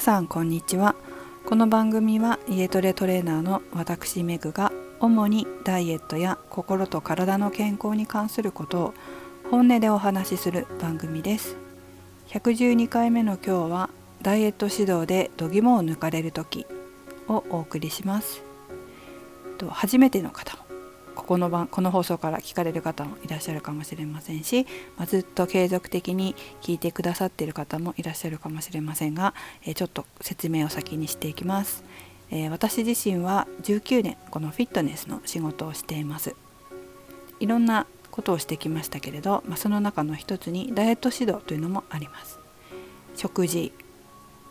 皆さんこんにちは。この番組は家トレトレーナーの私メグが主にダイエットや心と体の健康に関することを本音でお話しする番組です。112回目の今日はダイエット指導で度肝を抜かれる時をお送りします。初めての方もここの番この放送から聞かれる方もいらっしゃるかもしれませんし、まあ、ずっと継続的に聞いてくださっている方もいらっしゃるかもしれませんが、えちょっと説明を先にしていきます、えー、私自身は19年このフィットネスの仕事をしています。いろんなことをしてきましたけれど、まあ、その中の一つにダイエット指導というのもあります。食事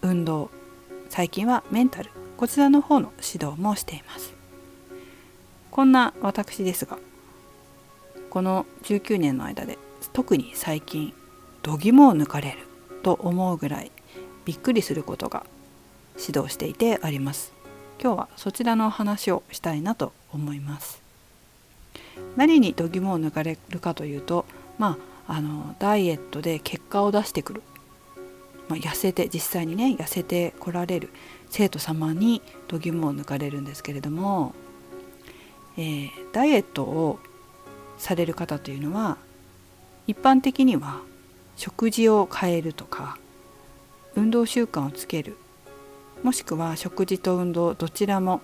運動最近はメンタルこちらの方の指導もしています。こんな私ですがこの19年の間で特に最近度肝を抜かれると思うぐらいびっくりすることが指導していてあります。今日はそちらの話をしたいなと思います。何に度肝を抜かれるかというとまああのダイエットで結果を出してくる、まあ、痩せて実際にね痩せてこられる生徒様に度肝を抜かれるんですけれどもえー、ダイエットをされる方というのは一般的には食事を変えるとか運動習慣をつけるもしくは食事と運動どちらも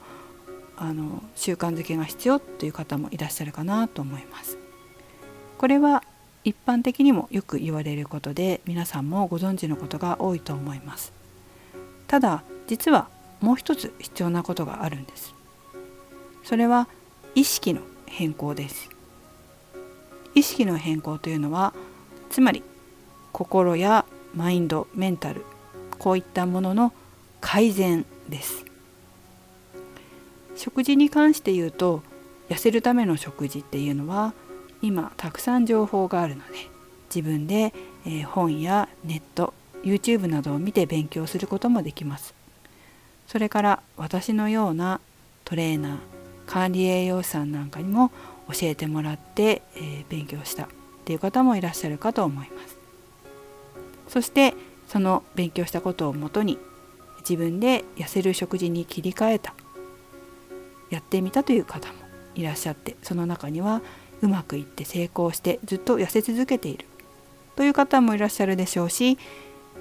あの習慣づけが必要という方もいらっしゃるかなと思います。これは一般的にもよく言われることで皆さんもご存知のことが多いと思います。ただ実はもう一つ必要なことがあるんです。それは意識の変更です。意識の変更というのはつまり心やマインドメンタルこういったものの改善です。食事に関して言うと痩せるための食事っていうのは今たくさん情報があるので自分で、え本やネット YouTube などを見て勉強することもできます。それから私のようなトレーナー管理栄養士さんなんかにも教えてもらって、え、勉強したっていう方もいらっしゃるかと思います。そしてその勉強したことをもとに自分で痩せる食事に切り替えたやってみたという方もいらっしゃってその中にはうまくいって成功してずっと痩せ続けているという方もいらっしゃるでしょうし、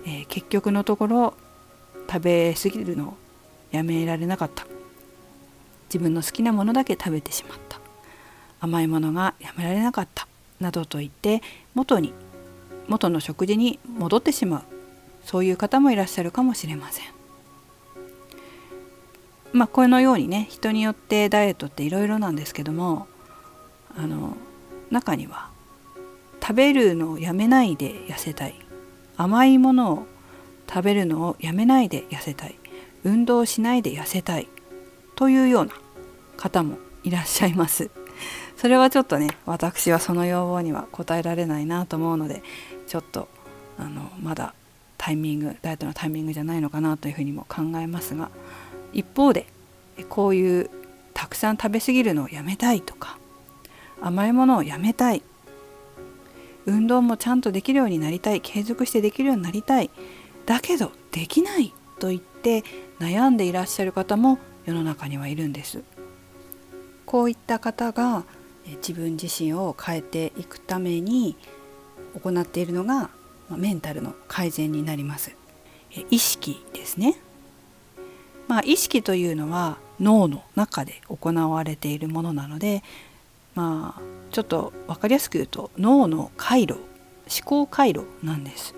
えー、結局のところ食べ過ぎるのをやめられなかった自分の好きなものだけ食べてしまった。甘いものがやめられなかった。などと言って元に元の食事に戻ってしまう。そういう方もいらっしゃるかもしれません。まあこのようにね人によってダイエットっていろいろなんですけどもあの中には食べるのをやめないで痩せたい。甘いものを食べるのをやめないで痩せたい。運動しないで痩せたい。というような方もいらっしゃいます。それはちょっとね私はその要望には応えられないなと思うのでちょっとあのまだタイミングダイエットのタイミングじゃないのかなというふうにも考えますが一方でこういうたくさん食べ過ぎるのをやめたいとか甘いものをやめたい運動もちゃんとできるようになりたい継続してできるようになりたいだけどできないと言って悩んでいらっしゃる方も世の中にはいるんです。こういった方が自分自身を変えていくために行っているのがメンタルの改善になります。意識ですね。まあ意識というのは脳の中で行われているものなのでまあちょっと分かりやすく言うと脳の回路思考回路なんです。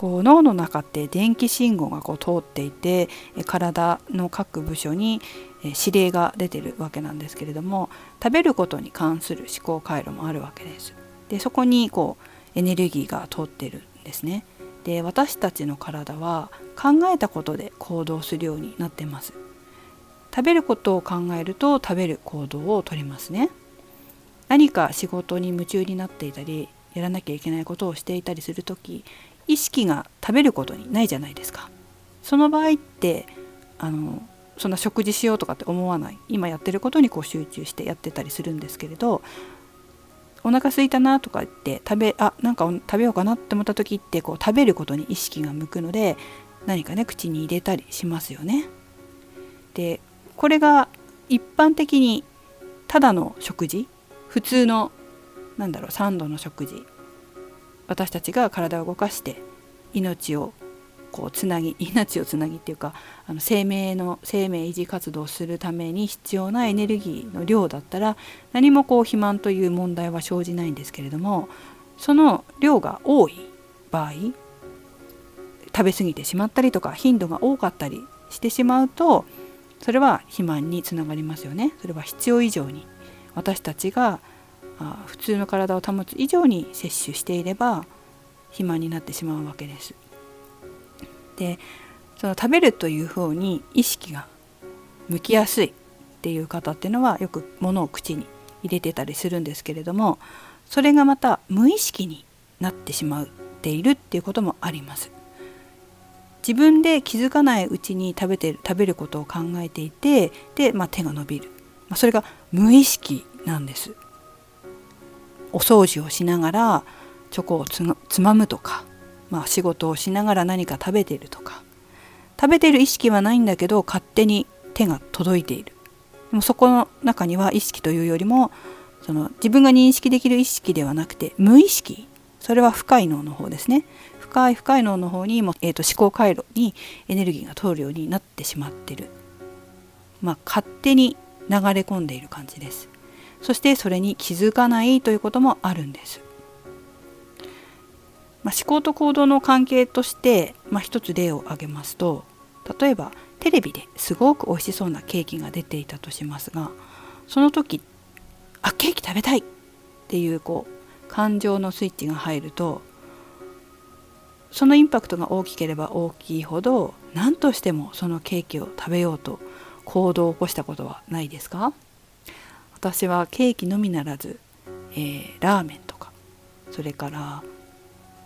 こう脳の中って電気信号がこう通っていて体の各部署に指令が出てるわけなんですけれども食べることに関する思考回路もあるわけです。でそこにこうエネルギーが通ってるんですね。で私たちの体は考えたことで行動するようになってます。食べることを考えると食べる行動をとりますね。何か仕事に夢中になっていたりやらなきゃいけないことをしていたりする時意識が食べることにないじゃないですか。その場合ってあのそんな食事しようとかって思わない今やってることにこう集中してやってたりするんですけれどお腹空いたなとか言って食べあなんか食べようかなって思った時ってこう食べることに意識が向くので何かね口に入れたりしますよね。でこれが一般的にただの食事普通のなんだろう3度の食事私たちが体を動かして命をこうつなぎ 命をつなぎっていうかあの生命の生命維持活動をするために必要なエネルギーの量だったら何もこう肥満という問題は生じないんですけれどもその量が多い場合食べ過ぎてしまったりとか頻度が多かったりしてしまうとそれは肥満につながりますよね。それは必要以上に私たちが普通の体を保つ以上に摂取していれば肥満になってしまうわけです。でその食べるという方に意識が向きやすいっていう方っていうのはよく物を口に入れてたりするんですけれどもそれがまた無意識になってしまっているっていうこともあります。自分で気づかないうちに食べてる食べることを考えていてで、まあ、手が伸びる、まあ、それが無意識なんですお掃除をしながらチョコをつまむとかまあ、仕事をしながら何か食べているとか。食べてる意識はないんだけど勝手に手が届いている。でもそこの中には意識というよりもその自分が認識できる意識ではなくて無意識。それは深い脳の方ですね。深い深い脳の方にも、えーと、思考回路にエネルギーが通るようになってしまってる。まあ勝手に流れ込んでいる感じです。そしてそれに気づかないということもあるんです。まあ、思考と行動の関係として、まあ、一つ例を挙げますと例えばテレビですごく美味しそうなケーキが出ていたとしますがその時あケーキ食べたいっていうこう感情のスイッチが入るとそのインパクトが大きければ大きいほど何としてもそのケーキを食べようと行動を起こしたことはないですか？私はケーキのみならず、えー、ラーメンとかそれから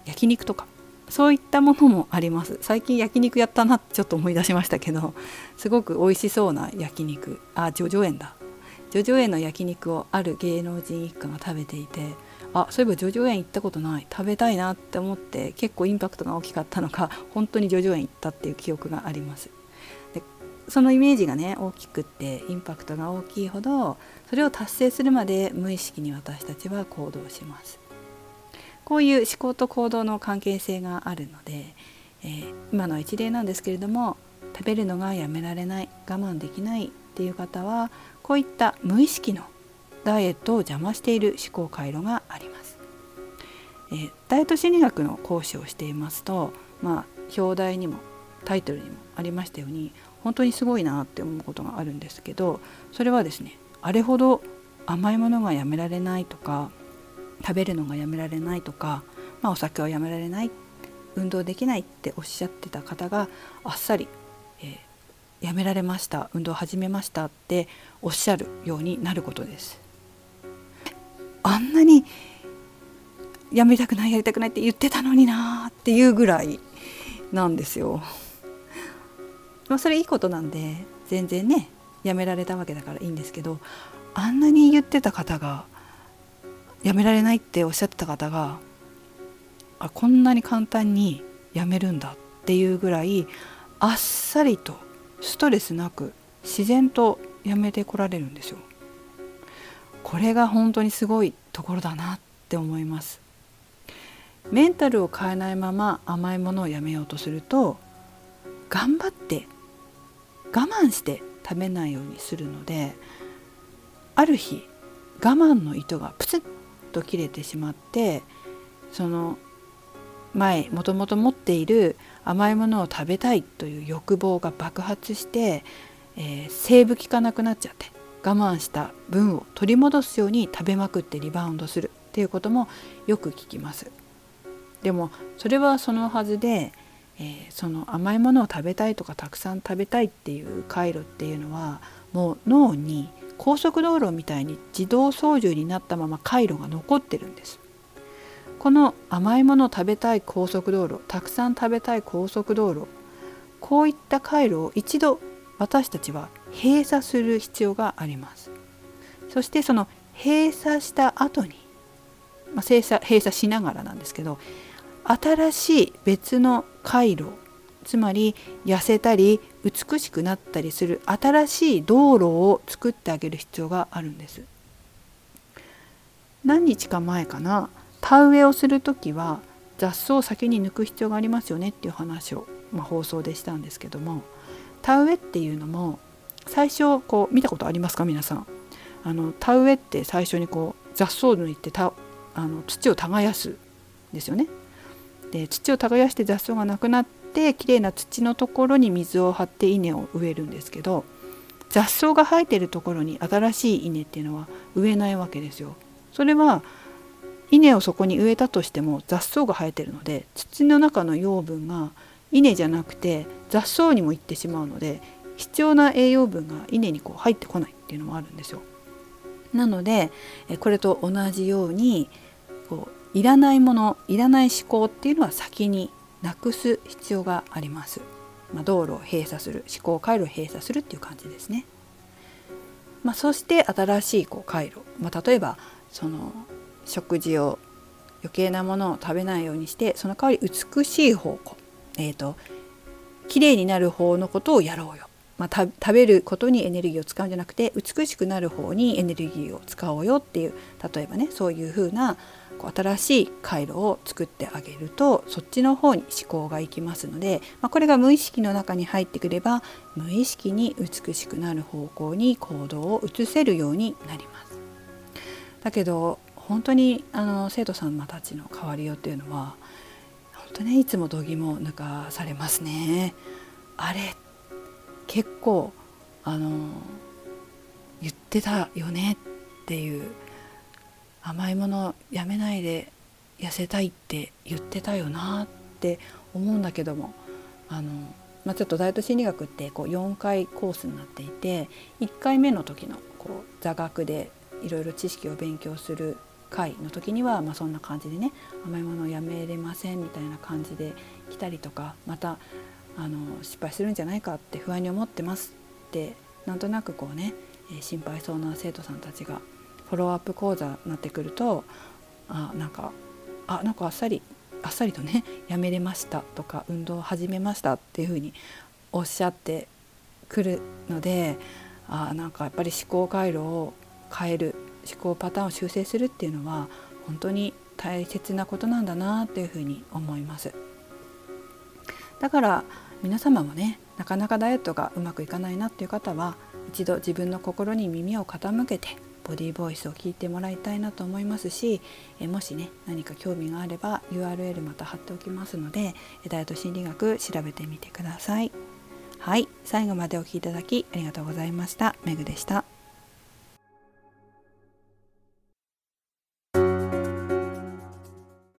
焼肉とかそういったものもあります。最近焼肉やったなってちょっと思い出しましたけどすごく美味しそうな焼肉。あ叙々苑だ。叙々苑の焼肉をある芸能人一家が食べていてあそういえば叙々苑行ったことない。食べたいなって思って結構インパクトが大きかったのか本当に叙々苑行ったっていう記憶があります。そのイメージがね大きくってインパクトが大きいほどそれを達成するまで無意識に私たちは行動しますこういう思考と行動の関係性があるので、えー、今の一例なんですけれども食べるのがやめられない我慢できないっていう方はこういった無意識のダイエットを邪魔している思考回路があります。えー、ダイエット心理学の講師をしていますと、まあ、表題にもタイトルにもありましたように本当にすごいなって思うことがあるんですけどそれはですねあれほど甘いものがやめられないとか食べるのがやめられないとか、まあ、お酒はやめられない運動できないっておっしゃってた方があっさり、えー、やめられました運動始めましたっておっしゃるようになることです。あんなにやめたくないやりたくないって言ってたのになっていうぐらいなんですよ。まあ、それいいことなんで全然ねやめられたわけだからいいんですけどあんなに言ってた方がやめられないっておっしゃってた方があこんなに簡単にやめるんだっていうぐらいあっさりとストレスなく自然とやめてこられるんですよ。これが本当にすごいところだなって思います。メンタルを変えないまま甘いものをやめようとすると頑張って我慢して食べないようにするのである日我慢の糸がプツッと切れてしまってその前もともと持っている甘いものを食べたいという欲望が爆発して、えー、セーブ効かなくなっちゃって我慢した分を取り戻すように食べまくってリバウンドするっていうこともよく聞きます。でもそれはそのはずで、えー、その甘いものを食べたいとかたくさん食べたいっていう回路っていうのはもう脳に高速道路みたいに自動操縦になったまま回路が残ってるんです。この甘いものを食べたい高速道路たくさん食べたい高速道路こういった回路を一度私たちは閉鎖する必要があります。そしてその閉鎖した後に、まあ、閉鎖閉鎖しながらなんですけど新しい別の回路つまり痩せたり美しくなったりする新しい道路を作ってあげる必要があるんです。何日か前かな田植えをする時は雑草を先に抜く必要がありますよねっていう話を、まあ、放送でしたんですけども田植えっていうのも最初こう見たことありますか皆さん？あの田植えって最初にこう雑草を抜いてたあの土を耕すですよね。で土を耕して雑草がなくなってきれいな土のところに水を張って稲を植えるんですけど雑草が生えてるところに新しい稲っていうのは植えないわけですよ。それは稲をそこに植えたとしても雑草が生えてるので土の中の養分が稲じゃなくて雑草にも行ってしまうので必要な栄養分が稲にこう入ってこないっていうのもあるんですよ。なのでこれと同じようにいらないものいらない思考っていうのは先になくす必要があります。まあ、道路を閉鎖する思考回路を閉鎖するっていう感じですね。まあ、そして新しいこう回路、まあ、例えばその食事を余計なものを食べないようにしてその代わり美しい方向えっ、ー、と綺麗になる方のことをやろうよまあ、食べることにエネルギーを使うんじゃなくて美しくなる方にエネルギーを使おうよっていう例えばねそういう風なこう新しい回路を作ってあげるとそっちの方に思考がいきますので、まあ、これが無意識の中に入ってくれば無意識に美しくなる方向に行動を移せるようになります。だけど本当にあの生徒さんたちの変わりようっていうのは本当ねいつも度肝を抜かされますね。あれ結構あの言ってたよねっていう甘いものやめないで痩せたいって言ってたよなって思うんだけどもあの、まあ、ちょっとダイエット心理学ってこう4回コースになっていて1回目の時のこう座学でいろいろ知識を勉強する回の時には、まあ、そんな感じでね甘いものをやめれませんみたいな感じで来たりとかまたあの失敗するんじゃないかって不安に思ってますってなんとなくこうね、心配そうな生徒さんたちがフォローアップ講座になってくるとあなんかあなんかあっさりあっさりとね やめれましたとか運動を始めましたっていうふうにおっしゃってくるのであなんかやっぱり思考回路を変える思考パターンを修正するっていうのは本当に大切なことなんだなっていうふうに思います。だから皆様もねなかなかダイエットがうまくいかないなっていう方は一度自分の心に耳を傾けてボディーボイスを聞いてもらいたいなと思いますしえもしね何か興味があれば URL また貼っておきますのでダイエット心理学調べてみてください。はい最後までお聴きいただきありがとうございました。めぐでした。